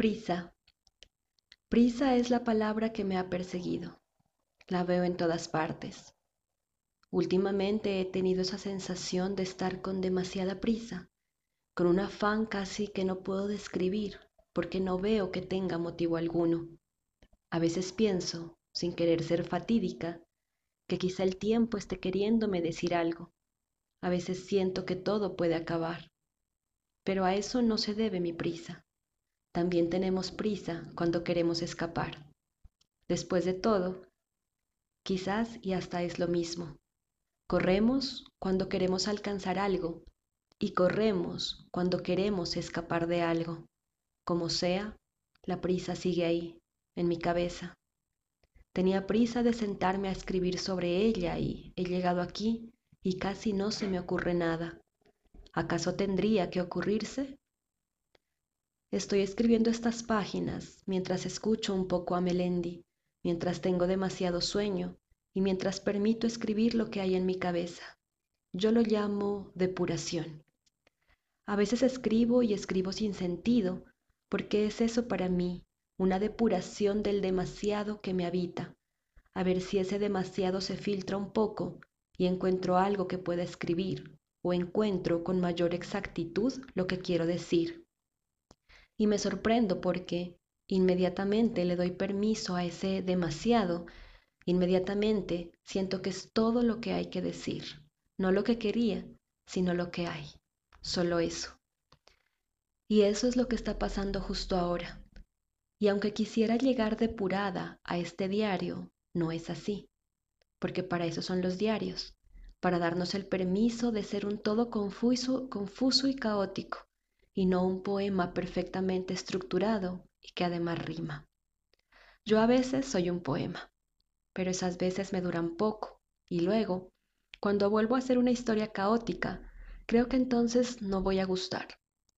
Prisa. Prisa es la palabra que me ha perseguido. La veo en todas partes. Últimamente he tenido esa sensación de estar con demasiada prisa, con un afán casi que no puedo describir porque no veo que tenga motivo alguno. A veces pienso, sin querer ser fatídica, que quizá el tiempo esté queriéndome decir algo. A veces siento que todo puede acabar. Pero a eso no se debe mi prisa. También tenemos prisa cuando queremos escapar. Después de todo, quizás y hasta es lo mismo. Corremos cuando queremos alcanzar algo y corremos cuando queremos escapar de algo. Como sea, la prisa sigue ahí, en mi cabeza. Tenía prisa de sentarme a escribir sobre ella y he llegado aquí y casi no se me ocurre nada. ¿Acaso tendría que ocurrirse? Estoy escribiendo estas páginas mientras escucho un poco a Melendi, mientras tengo demasiado sueño y mientras permito escribir lo que hay en mi cabeza. Yo lo llamo depuración. A veces escribo y escribo sin sentido, porque es eso para mí, una depuración del demasiado que me habita, a ver si ese demasiado se filtra un poco y encuentro algo que pueda escribir, o encuentro con mayor exactitud lo que quiero decir y me sorprendo porque inmediatamente le doy permiso a ese demasiado, inmediatamente siento que es todo lo que hay que decir, no lo que quería, sino lo que hay, solo eso. Y eso es lo que está pasando justo ahora. Y aunque quisiera llegar depurada a este diario, no es así, porque para eso son los diarios, para darnos el permiso de ser un todo confuso, confuso y caótico, y no un poema perfectamente estructurado y que además rima. Yo a veces soy un poema, pero esas veces me duran poco y luego, cuando vuelvo a hacer una historia caótica, creo que entonces no voy a gustar,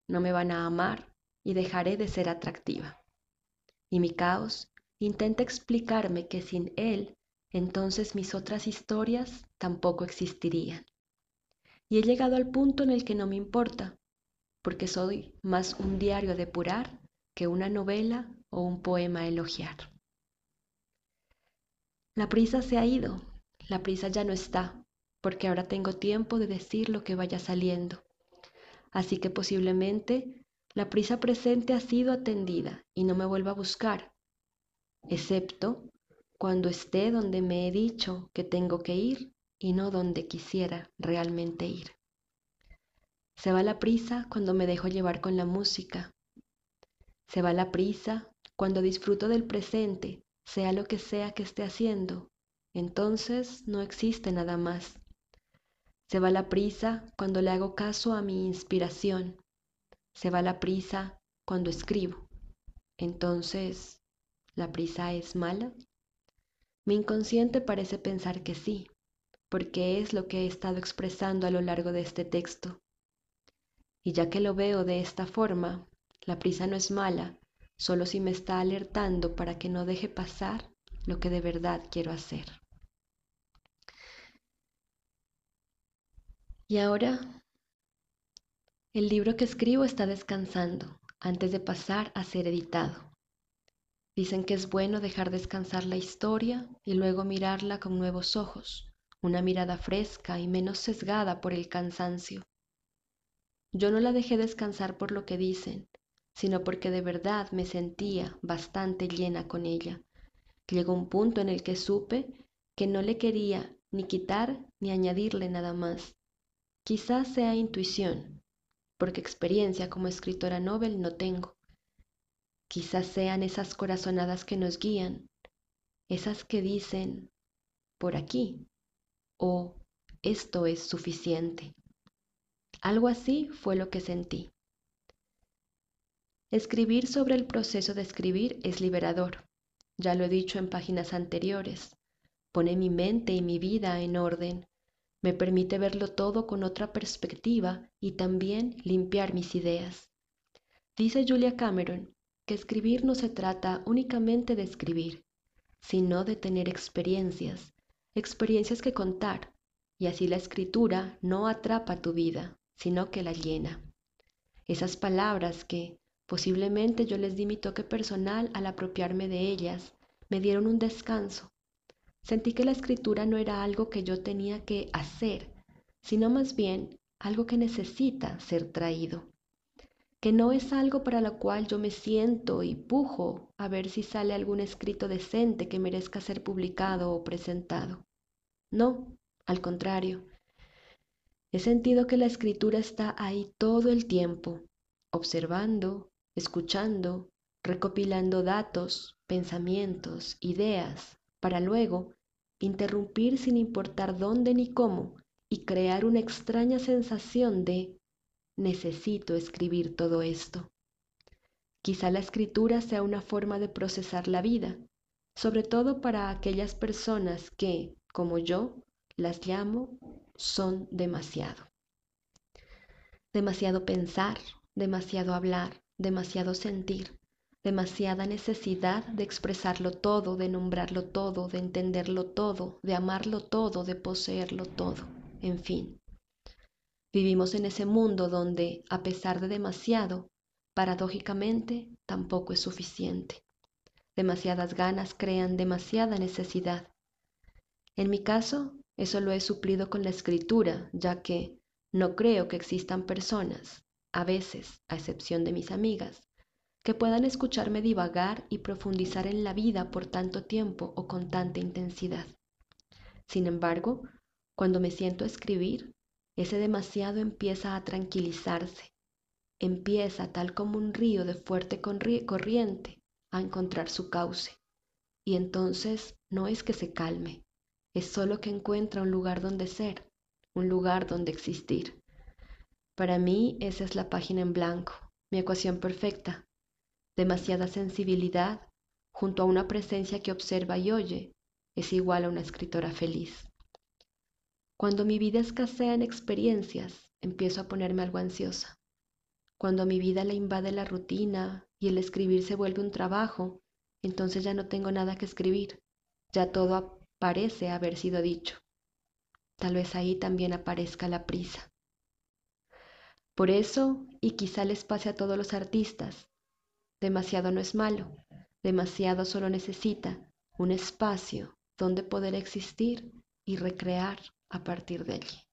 no me van a amar y dejaré de ser atractiva. Y mi caos intenta explicarme que sin él, entonces mis otras historias tampoco existirían. Y he llegado al punto en el que no me importa, porque soy más un diario a depurar que una novela o un poema a elogiar. La prisa se ha ido, la prisa ya no está, porque ahora tengo tiempo de decir lo que vaya saliendo. Así que posiblemente la prisa presente ha sido atendida y no me vuelva a buscar, excepto cuando esté donde me he dicho que tengo que ir y no donde quisiera realmente ir. Se va la prisa cuando me dejo llevar con la música. Se va la prisa cuando disfruto del presente, sea lo que sea que esté haciendo. Entonces no existe nada más. Se va la prisa cuando le hago caso a mi inspiración. Se va la prisa cuando escribo. Entonces, ¿la prisa es mala? Mi inconsciente parece pensar que sí, porque es lo que he estado expresando a lo largo de este texto. Y ya que lo veo de esta forma, la prisa no es mala, solo si me está alertando para que no deje pasar lo que de verdad quiero hacer. Y ahora, el libro que escribo está descansando antes de pasar a ser editado. Dicen que es bueno dejar descansar la historia y luego mirarla con nuevos ojos, una mirada fresca y menos sesgada por el cansancio. Yo no la dejé descansar por lo que dicen, sino porque de verdad me sentía bastante llena con ella. Llegó un punto en el que supe que no le quería ni quitar ni añadirle nada más. Quizás sea intuición, porque experiencia como escritora novel no tengo. Quizás sean esas corazonadas que nos guían, esas que dicen por aquí o esto es suficiente. Algo así fue lo que sentí. Escribir sobre el proceso de escribir es liberador. Ya lo he dicho en páginas anteriores. Pone mi mente y mi vida en orden. Me permite verlo todo con otra perspectiva y también limpiar mis ideas. Dice Julia Cameron que escribir no se trata únicamente de escribir, sino de tener experiencias, experiencias que contar, y así la escritura no atrapa tu vida, sino que la llena. Esas palabras que, Posiblemente yo les di mi toque personal al apropiarme de ellas, me dieron un descanso. Sentí que la escritura no era algo que yo tenía que hacer, sino más bien algo que necesita ser traído, que no es algo para lo cual yo me siento y pujo a ver si sale algún escrito decente que merezca ser publicado o presentado. No, al contrario, he sentido que la escritura está ahí todo el tiempo, observando, escuchando, recopilando datos, pensamientos, ideas, para luego interrumpir sin importar dónde ni cómo y crear una extraña sensación de necesito escribir todo esto. Quizá la escritura sea una forma de procesar la vida, sobre todo para aquellas personas que, como yo, las llamo son demasiado. Demasiado pensar, demasiado hablar, demasiado sentir, demasiada necesidad de expresarlo todo, de nombrarlo todo, de entenderlo todo, de amarlo todo, de poseerlo todo, en fin. Vivimos en ese mundo donde, a pesar de demasiado, paradójicamente tampoco es suficiente. Demasiadas ganas crean demasiada necesidad. En mi caso, eso lo he suplido con la escritura, ya que no creo que existan personas, a veces, a excepción de mis amigas, que puedan escucharme divagar y profundizar en la vida por tanto tiempo o con tanta intensidad. Sin embargo, cuando me siento a escribir, ese demasiado empieza a tranquilizarse, empieza tal como un río de fuerte corriente a encontrar su cauce. Y entonces no es que se calme, es solo que encuentra un lugar donde ser, un lugar donde existir. Para mí esa es la página en blanco, mi ecuación perfecta. Demasiada sensibilidad junto a una presencia que observa y oye es igual a una escritora feliz. Cuando mi vida escasea en experiencias, empiezo a ponerme algo ansiosa. Cuando mi vida la invade la rutina y el escribir se vuelve un trabajo, entonces ya no tengo nada que escribir, ya todo parece haber sido dicho. Tal vez ahí también aparezca la prisa. Por eso, y quizá les pase a todos los artistas, demasiado no es malo, demasiado solo necesita un espacio donde poder existir y recrear a partir de allí.